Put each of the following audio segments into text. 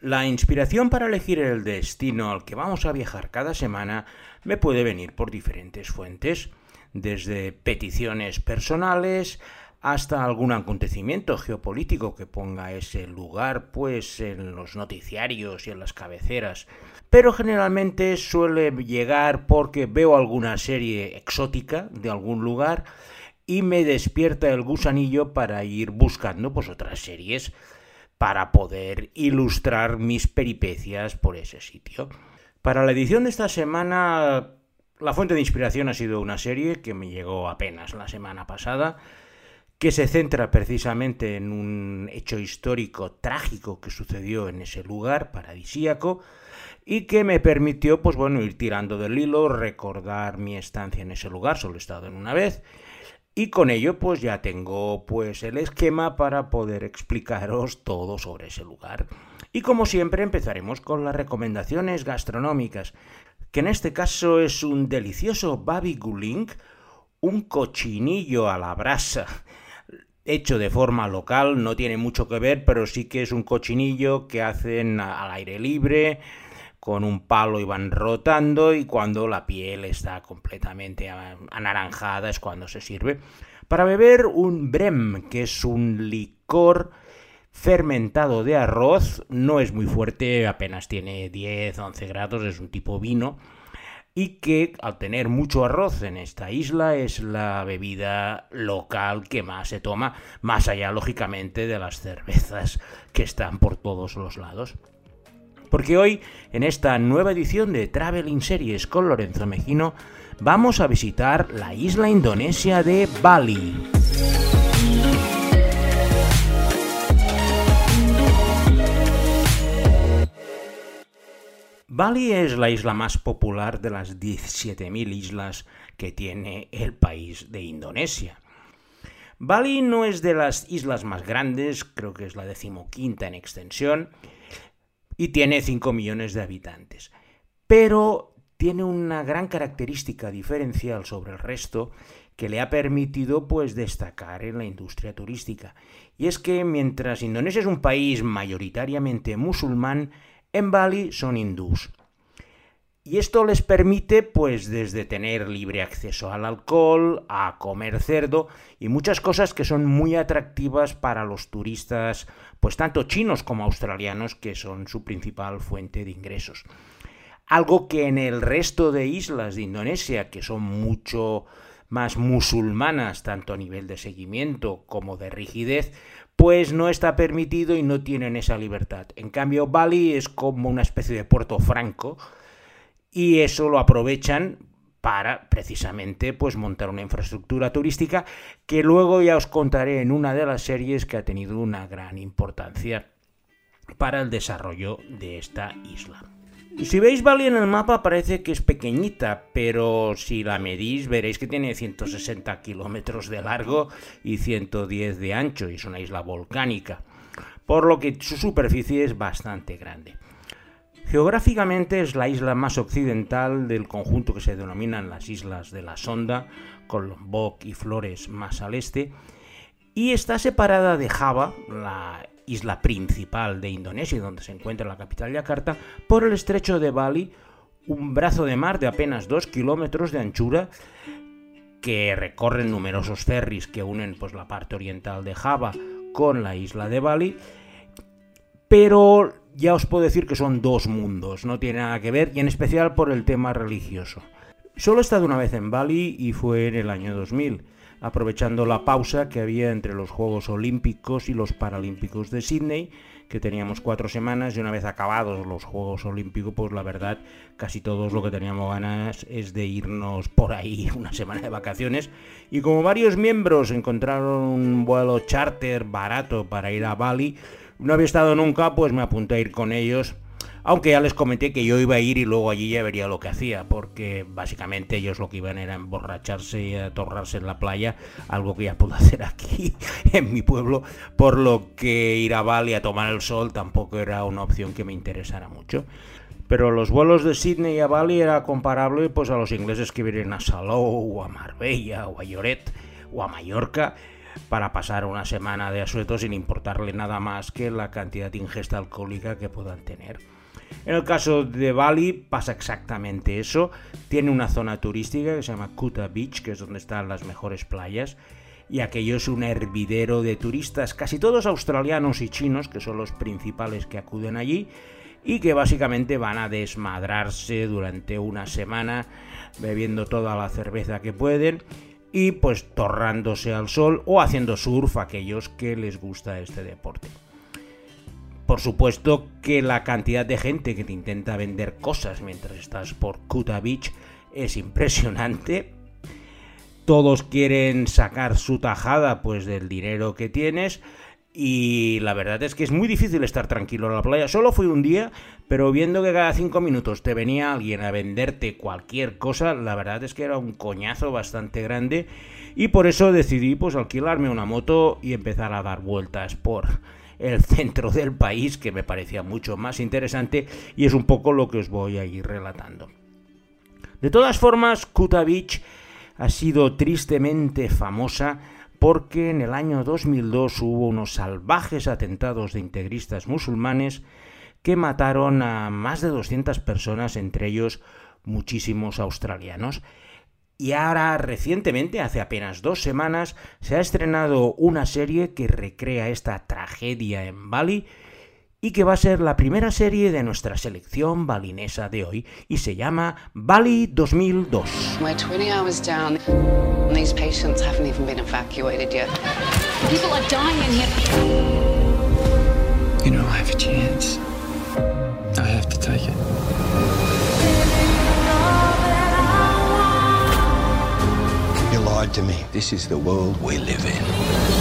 La inspiración para elegir el destino al que vamos a viajar cada semana me puede venir por diferentes fuentes, desde peticiones personales hasta algún acontecimiento geopolítico que ponga ese lugar pues en los noticiarios y en las cabeceras. Pero generalmente suele llegar porque veo alguna serie exótica de algún lugar y me despierta el gusanillo para ir buscando pues otras series para poder ilustrar mis peripecias por ese sitio. Para la edición de esta semana, la fuente de inspiración ha sido una serie que me llegó apenas la semana pasada, que se centra precisamente en un hecho histórico trágico que sucedió en ese lugar paradisíaco y que me permitió, pues bueno, ir tirando del hilo, recordar mi estancia en ese lugar, solo he estado en una vez, y con ello pues ya tengo pues el esquema para poder explicaros todo sobre ese lugar. Y como siempre empezaremos con las recomendaciones gastronómicas, que en este caso es un delicioso babi guling, un cochinillo a la brasa hecho de forma local, no tiene mucho que ver, pero sí que es un cochinillo que hacen al aire libre, con un palo y van rotando y cuando la piel está completamente anaranjada es cuando se sirve. Para beber un brem, que es un licor fermentado de arroz, no es muy fuerte, apenas tiene 10-11 grados, es un tipo vino y que al tener mucho arroz en esta isla es la bebida local que más se toma, más allá lógicamente de las cervezas que están por todos los lados. Porque hoy, en esta nueva edición de Traveling Series con Lorenzo Mejino, vamos a visitar la isla indonesia de Bali. Bali es la isla más popular de las 17.000 islas que tiene el país de Indonesia. Bali no es de las islas más grandes, creo que es la decimoquinta en extensión, y tiene 5 millones de habitantes. Pero tiene una gran característica diferencial sobre el resto que le ha permitido pues destacar en la industria turística. Y es que mientras Indonesia es un país mayoritariamente musulmán, en Bali son hindús. Y esto les permite, pues, desde tener libre acceso al alcohol, a comer cerdo y muchas cosas que son muy atractivas para los turistas, pues tanto chinos como australianos, que son su principal fuente de ingresos. Algo que en el resto de islas de Indonesia, que son mucho más musulmanas, tanto a nivel de seguimiento como de rigidez, pues no está permitido y no tienen esa libertad. En cambio, Bali es como una especie de puerto franco, y eso lo aprovechan para precisamente pues montar una infraestructura turística que luego ya os contaré en una de las series que ha tenido una gran importancia para el desarrollo de esta isla. Si veis Bali en el mapa parece que es pequeñita, pero si la medís veréis que tiene 160 kilómetros de largo y 110 de ancho y es una isla volcánica, por lo que su superficie es bastante grande. Geográficamente es la isla más occidental del conjunto que se denominan las Islas de la Sonda, con Lombok y Flores más al este, y está separada de Java, la isla principal de Indonesia, donde se encuentra la capital Yakarta, por el estrecho de Bali, un brazo de mar de apenas 2 kilómetros de anchura que recorren numerosos ferries que unen pues, la parte oriental de Java con la isla de Bali, pero ya os puedo decir que son dos mundos, no tiene nada que ver, y en especial por el tema religioso. Solo he estado una vez en Bali y fue en el año 2000, aprovechando la pausa que había entre los Juegos Olímpicos y los Paralímpicos de Sydney, que teníamos cuatro semanas y una vez acabados los Juegos Olímpicos, pues la verdad, casi todos lo que teníamos ganas es de irnos por ahí una semana de vacaciones. Y como varios miembros encontraron un vuelo charter barato para ir a Bali, no había estado nunca, pues me apunté a ir con ellos. Aunque ya les comenté que yo iba a ir y luego allí ya vería lo que hacía, porque básicamente ellos lo que iban era emborracharse y atorrarse en la playa, algo que ya puedo hacer aquí en mi pueblo, por lo que ir a Bali a tomar el sol tampoco era una opción que me interesara mucho. Pero los vuelos de Sydney a Bali era comparable pues a los ingleses que vienen a Salou o a Marbella o a Lloret o a Mallorca para pasar una semana de asueto sin importarle nada más que la cantidad de ingesta alcohólica que puedan tener. En el caso de Bali pasa exactamente eso. Tiene una zona turística que se llama Kuta Beach, que es donde están las mejores playas. Y aquello es un hervidero de turistas, casi todos australianos y chinos, que son los principales que acuden allí, y que básicamente van a desmadrarse durante una semana, bebiendo toda la cerveza que pueden y pues torrándose al sol o haciendo surf a aquellos que les gusta este deporte. Por supuesto que la cantidad de gente que te intenta vender cosas mientras estás por Kuta Beach es impresionante. Todos quieren sacar su tajada pues del dinero que tienes y la verdad es que es muy difícil estar tranquilo en la playa. Solo fui un día, pero viendo que cada cinco minutos te venía alguien a venderte cualquier cosa, la verdad es que era un coñazo bastante grande. Y por eso decidí pues alquilarme una moto y empezar a dar vueltas por el centro del país, que me parecía mucho más interesante y es un poco lo que os voy a ir relatando. De todas formas, Kuta Beach ha sido tristemente famosa porque en el año 2002 hubo unos salvajes atentados de integristas musulmanes que mataron a más de 200 personas, entre ellos muchísimos australianos. Y ahora, recientemente, hace apenas dos semanas, se ha estrenado una serie que recrea esta tragedia en Bali y que va a ser la primera serie de nuestra selección balinesa de hoy y se llama Bali 2002. You know, I have a chance. I have to take it. This is the world we live in.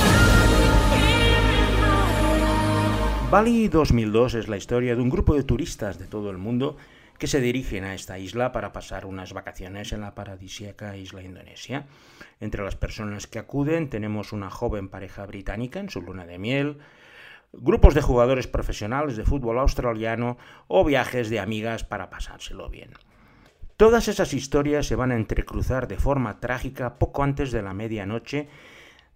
Bali 2002 es la historia de un grupo de turistas de todo el mundo que se dirigen a esta isla para pasar unas vacaciones en la paradisíaca isla Indonesia. Entre las personas que acuden tenemos una joven pareja británica en su luna de miel, grupos de jugadores profesionales de fútbol australiano o viajes de amigas para pasárselo bien. Todas esas historias se van a entrecruzar de forma trágica poco antes de la medianoche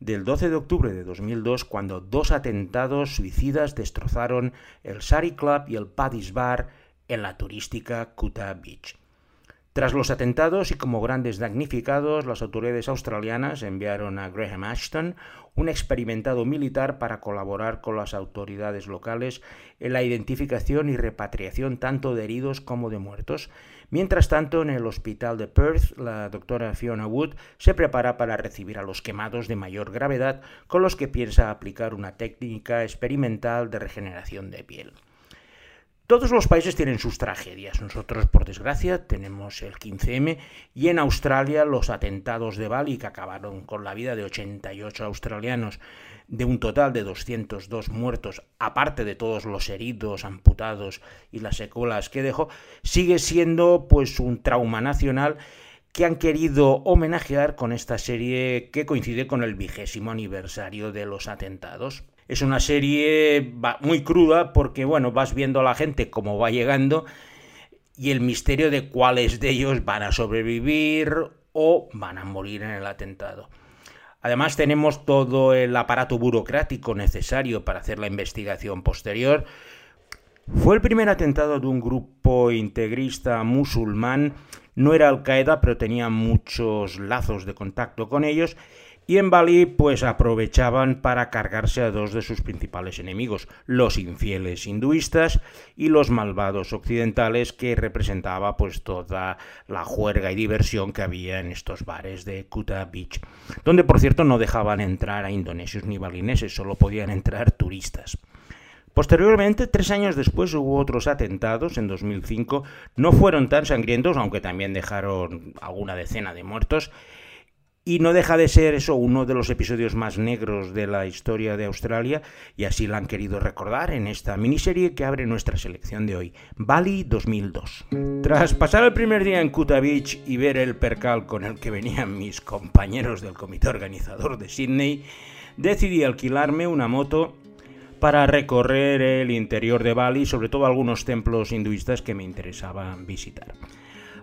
del 12 de octubre de 2002, cuando dos atentados suicidas destrozaron el Sari Club y el Paddy's Bar en la turística Kuta Beach. Tras los atentados y como grandes damnificados, las autoridades australianas enviaron a Graham Ashton, un experimentado militar, para colaborar con las autoridades locales en la identificación y repatriación tanto de heridos como de muertos, Mientras tanto, en el hospital de Perth, la doctora Fiona Wood se prepara para recibir a los quemados de mayor gravedad con los que piensa aplicar una técnica experimental de regeneración de piel. Todos los países tienen sus tragedias. Nosotros, por desgracia, tenemos el 15M y en Australia los atentados de Bali que acabaron con la vida de 88 australianos de un total de 202 muertos, aparte de todos los heridos, amputados y las secuelas que dejó, sigue siendo pues un trauma nacional que han querido homenajear con esta serie que coincide con el vigésimo aniversario de los atentados. Es una serie muy cruda porque, bueno, vas viendo a la gente cómo va llegando y el misterio de cuáles de ellos van a sobrevivir o van a morir en el atentado. Además tenemos todo el aparato burocrático necesario para hacer la investigación posterior. Fue el primer atentado de un grupo integrista musulmán. No era Al-Qaeda, pero tenía muchos lazos de contacto con ellos y en Bali pues aprovechaban para cargarse a dos de sus principales enemigos, los infieles hinduistas y los malvados occidentales que representaba pues toda la juerga y diversión que había en estos bares de Kuta Beach, donde por cierto no dejaban entrar a indonesios ni balineses, solo podían entrar turistas. Posteriormente, tres años después, hubo otros atentados en 2005. No fueron tan sangrientos, aunque también dejaron alguna decena de muertos. Y no deja de ser eso uno de los episodios más negros de la historia de Australia, y así la han querido recordar en esta miniserie que abre nuestra selección de hoy, Bali 2002. Tras pasar el primer día en Kuta Beach y ver el percal con el que venían mis compañeros del comité organizador de Sydney, decidí alquilarme una moto para recorrer el interior de Bali, sobre todo algunos templos hinduistas que me interesaban visitar.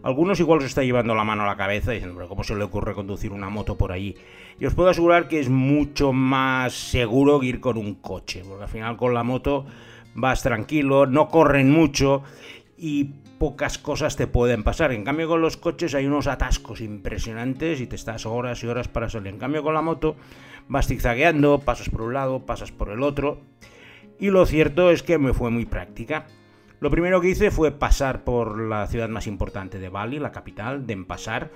Algunos igual se está llevando la mano a la cabeza diciendo, pero ¿cómo se le ocurre conducir una moto por allí? Y os puedo asegurar que es mucho más seguro que ir con un coche, porque al final con la moto vas tranquilo, no corren mucho y pocas cosas te pueden pasar. En cambio con los coches hay unos atascos impresionantes y te estás horas y horas para salir. En cambio con la moto vas zigzagueando, pasas por un lado, pasas por el otro. Y lo cierto es que me fue muy práctica. Lo primero que hice fue pasar por la ciudad más importante de Bali, la capital, Denpasar,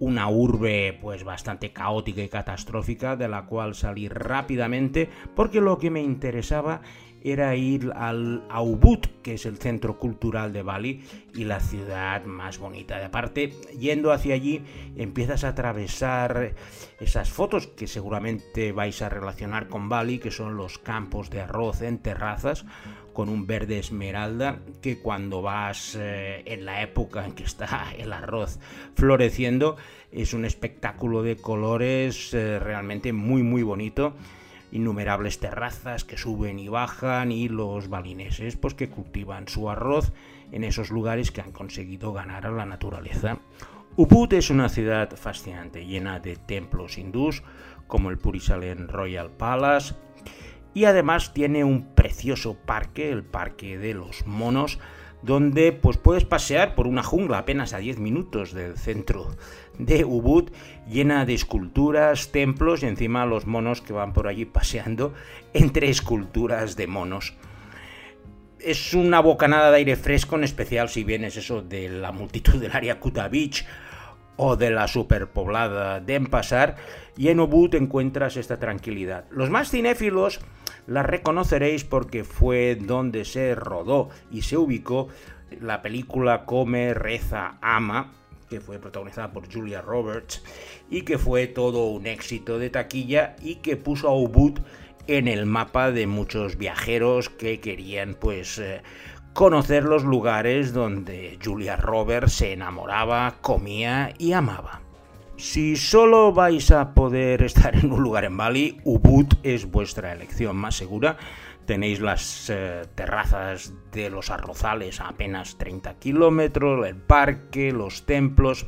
una urbe pues bastante caótica y catastrófica de la cual salí rápidamente porque lo que me interesaba era ir al Ubud, que es el centro cultural de Bali y la ciudad más bonita. De aparte, yendo hacia allí, empiezas a atravesar esas fotos que seguramente vais a relacionar con Bali, que son los campos de arroz en terrazas con un verde esmeralda que cuando vas eh, en la época en que está el arroz floreciendo es un espectáculo de colores eh, realmente muy muy bonito innumerables terrazas que suben y bajan y los balineses pues que cultivan su arroz en esos lugares que han conseguido ganar a la naturaleza. Ubud es una ciudad fascinante, llena de templos hindús como el Purisalen Royal Palace y además tiene un precioso parque, el Parque de los Monos, donde pues puedes pasear por una jungla apenas a 10 minutos del centro de Ubud, llena de esculturas, templos y encima los monos que van por allí paseando entre esculturas de monos. Es una bocanada de aire fresco, en especial si vienes eso de la multitud del área Kuta Beach o de la superpoblada de Empasar, y en Ubud encuentras esta tranquilidad. Los más cinéfilos la reconoceréis porque fue donde se rodó y se ubicó la película Come, Reza, Ama, que fue protagonizada por Julia Roberts y que fue todo un éxito de taquilla y que puso a Ubud en el mapa de muchos viajeros que querían pues eh, conocer los lugares donde Julia Roberts se enamoraba, comía y amaba. Si solo vais a poder estar en un lugar en Bali, Ubud es vuestra elección más segura. Tenéis las eh, terrazas de los arrozales a apenas 30 kilómetros, el parque, los templos.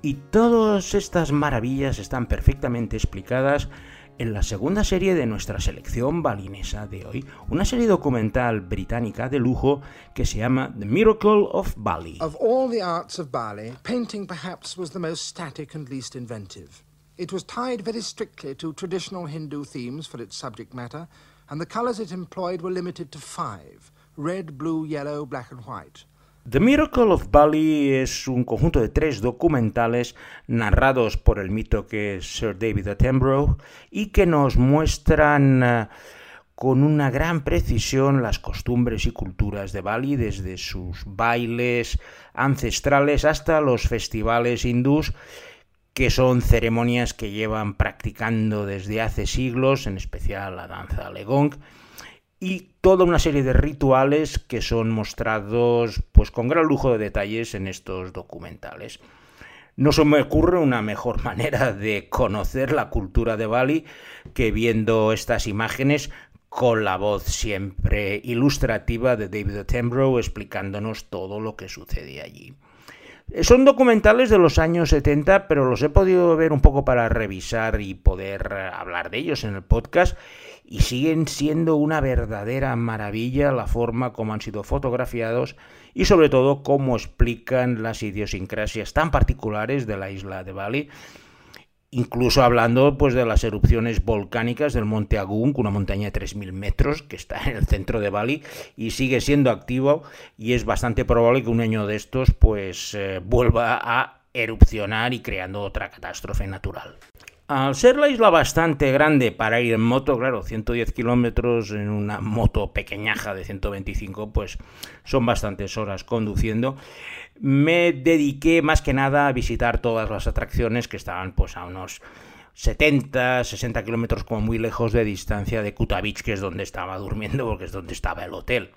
Y todas estas maravillas están perfectamente explicadas en la segunda serie de nuestra selección balinesa de hoy, una serie documental británica de lujo que se llama The Miracle of Bali. Of all the arts of Bali, painting perhaps was the most static and least inventive. It was tied very strictly to traditional Hindu themes for its subject matter, and the colors it employed were limited to five red, blue, yellow, black, and white. The Miracle of Bali es un conjunto de tres documentales narrados por el mito que es Sir David Attenborough y que nos muestran eh, con una gran precisión las costumbres y culturas de Bali, desde sus bailes ancestrales hasta los festivales hindús, que son ceremonias que llevan practicando desde hace siglos, en especial la danza Legong y toda una serie de rituales que son mostrados pues con gran lujo de detalles en estos documentales. No se me ocurre una mejor manera de conocer la cultura de Bali que viendo estas imágenes con la voz siempre ilustrativa de David Attenborough explicándonos todo lo que sucede allí. Son documentales de los años 70, pero los he podido ver un poco para revisar y poder hablar de ellos en el podcast y siguen siendo una verdadera maravilla la forma como han sido fotografiados y sobre todo cómo explican las idiosincrasias tan particulares de la isla de Bali, incluso hablando pues de las erupciones volcánicas del monte Agung, una montaña de 3.000 metros que está en el centro de Bali y sigue siendo activo y es bastante probable que un año de estos pues eh, vuelva a erupcionar y creando otra catástrofe natural. Al ser la isla bastante grande para ir en moto, claro, 110 kilómetros en una moto pequeñaja de 125, pues son bastantes horas conduciendo. Me dediqué más que nada a visitar todas las atracciones que estaban pues a unos 70, 60 kilómetros como muy lejos de distancia de Kuta Beach, que es donde estaba durmiendo, porque es donde estaba el hotel.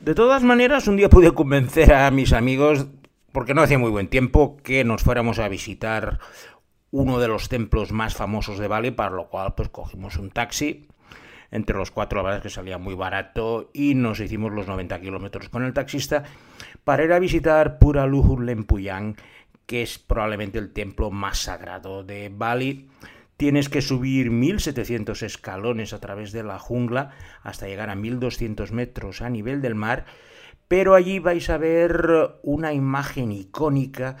De todas maneras, un día pude convencer a mis amigos, porque no hacía muy buen tiempo, que nos fuéramos a visitar uno de los templos más famosos de Bali, para lo cual pues cogimos un taxi, Entre los cuatro, la verdad es que salía muy barato y nos hicimos los 90 kilómetros con el taxista para ir a visitar Pura Luhur Lempuyang, que es probablemente el templo más sagrado de Bali. Tienes que subir 1700 escalones a través de la jungla hasta llegar a 1200 metros a nivel del mar, pero allí vais a ver una imagen icónica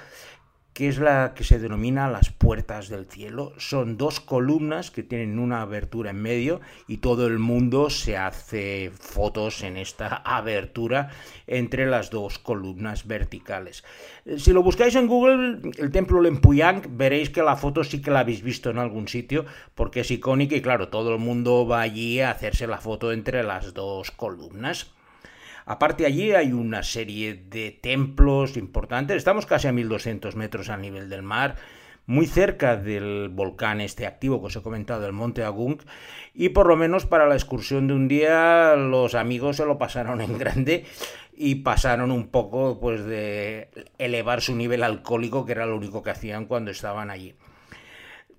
que es la que se denomina las puertas del cielo. Son dos columnas que tienen una abertura en medio y todo el mundo se hace fotos en esta abertura entre las dos columnas verticales. Si lo buscáis en Google, el templo Lempuyang, veréis que la foto sí que la habéis visto en algún sitio porque es icónica y claro, todo el mundo va allí a hacerse la foto entre las dos columnas. Aparte allí hay una serie de templos importantes, estamos casi a 1200 metros al nivel del mar, muy cerca del volcán este activo que os he comentado, el Monte Agung, y por lo menos para la excursión de un día los amigos se lo pasaron en grande y pasaron un poco pues de elevar su nivel alcohólico, que era lo único que hacían cuando estaban allí.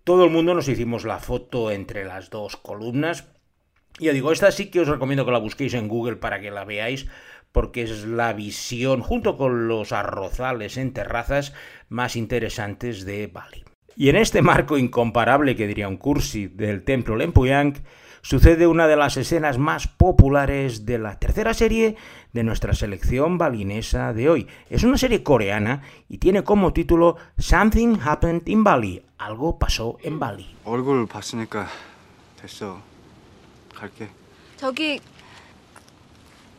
Todo el mundo nos hicimos la foto entre las dos columnas, ya digo, esta sí que os recomiendo que la busquéis en Google para que la veáis, porque es la visión, junto con los arrozales en terrazas, más interesantes de Bali. Y en este marco incomparable, que diría un cursi, del templo Lempuyang, sucede una de las escenas más populares de la tercera serie de nuestra selección balinesa de hoy. Es una serie coreana y tiene como título Something Happened in Bali. Algo pasó en Bali. 갈게. 저기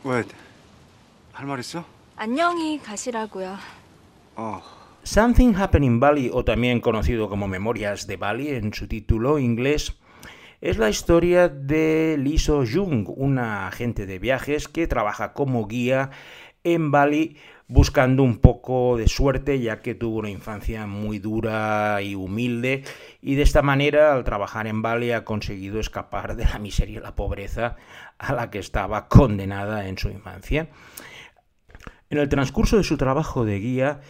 왜? 할 말 있어? 안녕히 가시라고요. Oh. Something Happened in Bali, o también conocido como Memorias de Bali en su título inglés, es la historia de Lee So Jung, una agente de viajes que trabaja como guía en Bali buscando un poco de suerte ya que tuvo una infancia muy dura y humilde y de esta manera al trabajar en Bali ha conseguido escapar de la miseria y la pobreza a la que estaba condenada en su infancia. En el transcurso de su trabajo de guía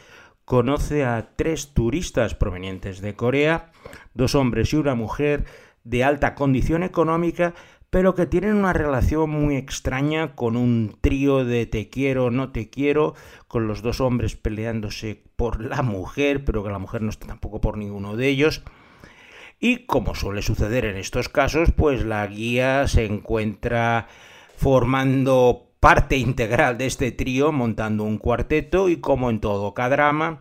conoce a tres turistas provenientes de Corea, dos hombres y una mujer de alta condición económica pero que tienen una relación muy extraña con un trío de te quiero, no te quiero, con los dos hombres peleándose por la mujer, pero que la mujer no está tampoco por ninguno de ellos. Y como suele suceder en estos casos, pues la guía se encuentra formando parte integral de este trío, montando un cuarteto y como en todo drama,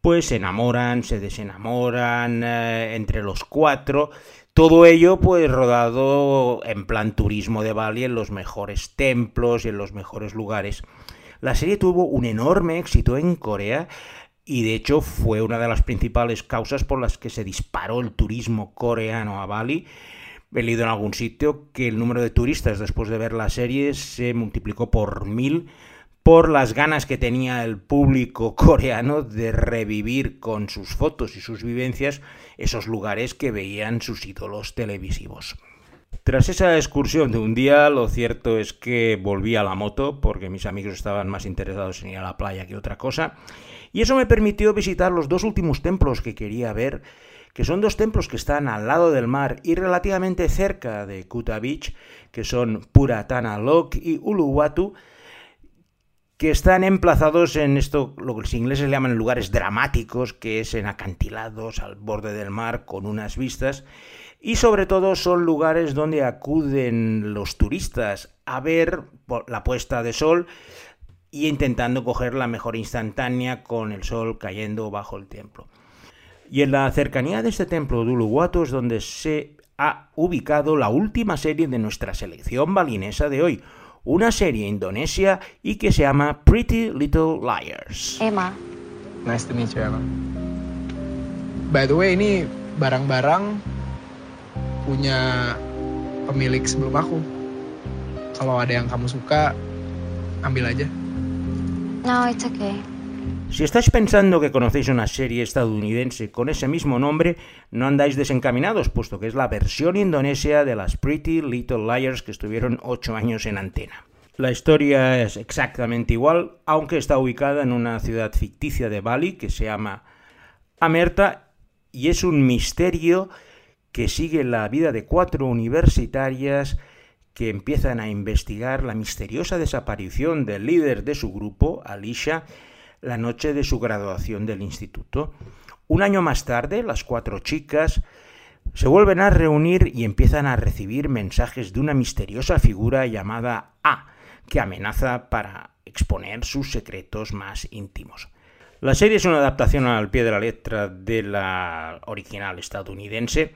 pues se enamoran, se desenamoran eh, entre los cuatro, todo ello pues rodado en plan turismo de Bali en los mejores templos y en los mejores lugares. La serie tuvo un enorme éxito en Corea y de hecho fue una de las principales causas por las que se disparó el turismo coreano a Bali. He leído en algún sitio que el número de turistas después de ver la serie se multiplicó por mil por las ganas que tenía el público coreano de revivir con sus fotos y sus vivencias esos lugares que veían sus ídolos televisivos. Tras esa excursión de un día, lo cierto es que volví a la moto porque mis amigos estaban más interesados en ir a la playa que otra cosa, y eso me permitió visitar los dos últimos templos que quería ver, que son dos templos que están al lado del mar y relativamente cerca de Kuta Beach, que son Puratana Lok y Uluwatu, que están emplazados en esto, lo que los ingleses llaman lugares dramáticos, que es en acantilados al borde del mar con unas vistas, y sobre todo son lugares donde acuden los turistas a ver la puesta de sol y intentando coger la mejor instantánea con el sol cayendo bajo el templo. Y en la cercanía de este templo de Uluwatu es donde se ha ubicado la última serie de nuestra selección balinesa de hoy, una serie indonesia y que se llama Pretty Little Liars. Emma. Nice to meet you, Emma. By the way, ini barang-barang punya pemilik sebelum aku. Kalau ada yang kamu suka, ambil aja. No, it's okay. Si estáis pensando que conocéis una serie estadounidense con ese mismo nombre, no andáis desencaminados, puesto que es la versión indonesia de las Pretty Little Liars que estuvieron ocho años en antena. La historia es exactamente igual, aunque está ubicada en una ciudad ficticia de Bali que se llama Amerta y es un misterio que sigue la vida de cuatro universitarias que empiezan a investigar la misteriosa desaparición del líder de su grupo, Alicia, la noche de su graduación del instituto. Un año más tarde, las cuatro chicas se vuelven a reunir y empiezan a recibir mensajes de una misteriosa figura llamada A, que amenaza para exponer sus secretos más íntimos. La serie es una adaptación al pie de la letra de la original estadounidense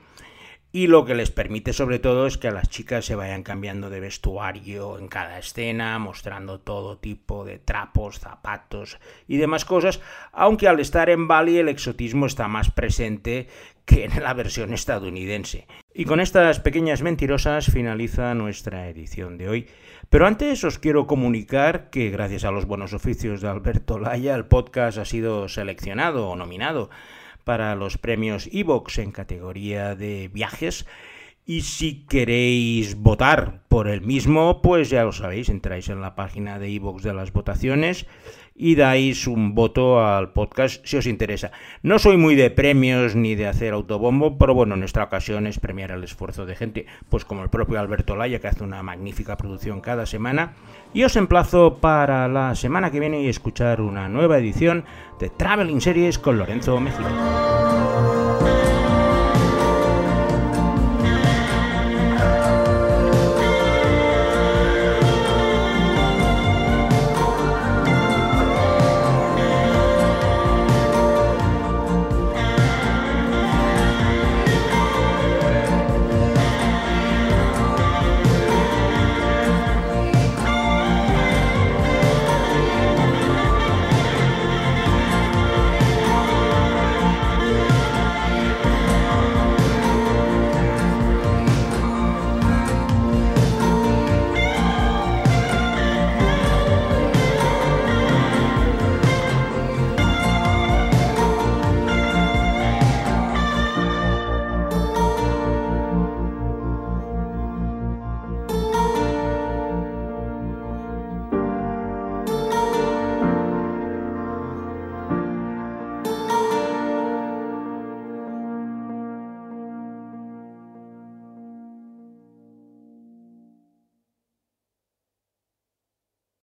y lo que les permite sobre todo es que las chicas se vayan cambiando de vestuario en cada escena, mostrando todo tipo de trapos, zapatos y demás cosas, aunque al estar en Bali el exotismo está más presente que en la versión estadounidense. Y con estas pequeñas mentirosas finaliza nuestra edición de hoy. Pero antes os quiero comunicar que gracias a los buenos oficios de Alberto Laya el podcast ha sido seleccionado o nominado para los premios Evox en categoría de viajes. Y si queréis votar por el mismo, pues ya lo sabéis, entráis en la página de Evox de las votaciones y dais un voto al podcast si os interesa. No soy muy de premios ni de hacer autobombo, pero bueno, en esta ocasión es premiar el esfuerzo de gente, pues como el propio Alberto Laya, que hace una magnífica producción cada semana. Y os emplazo para la semana que viene y escuchar una nueva edición de Traveling Series con Lorenzo Mejía.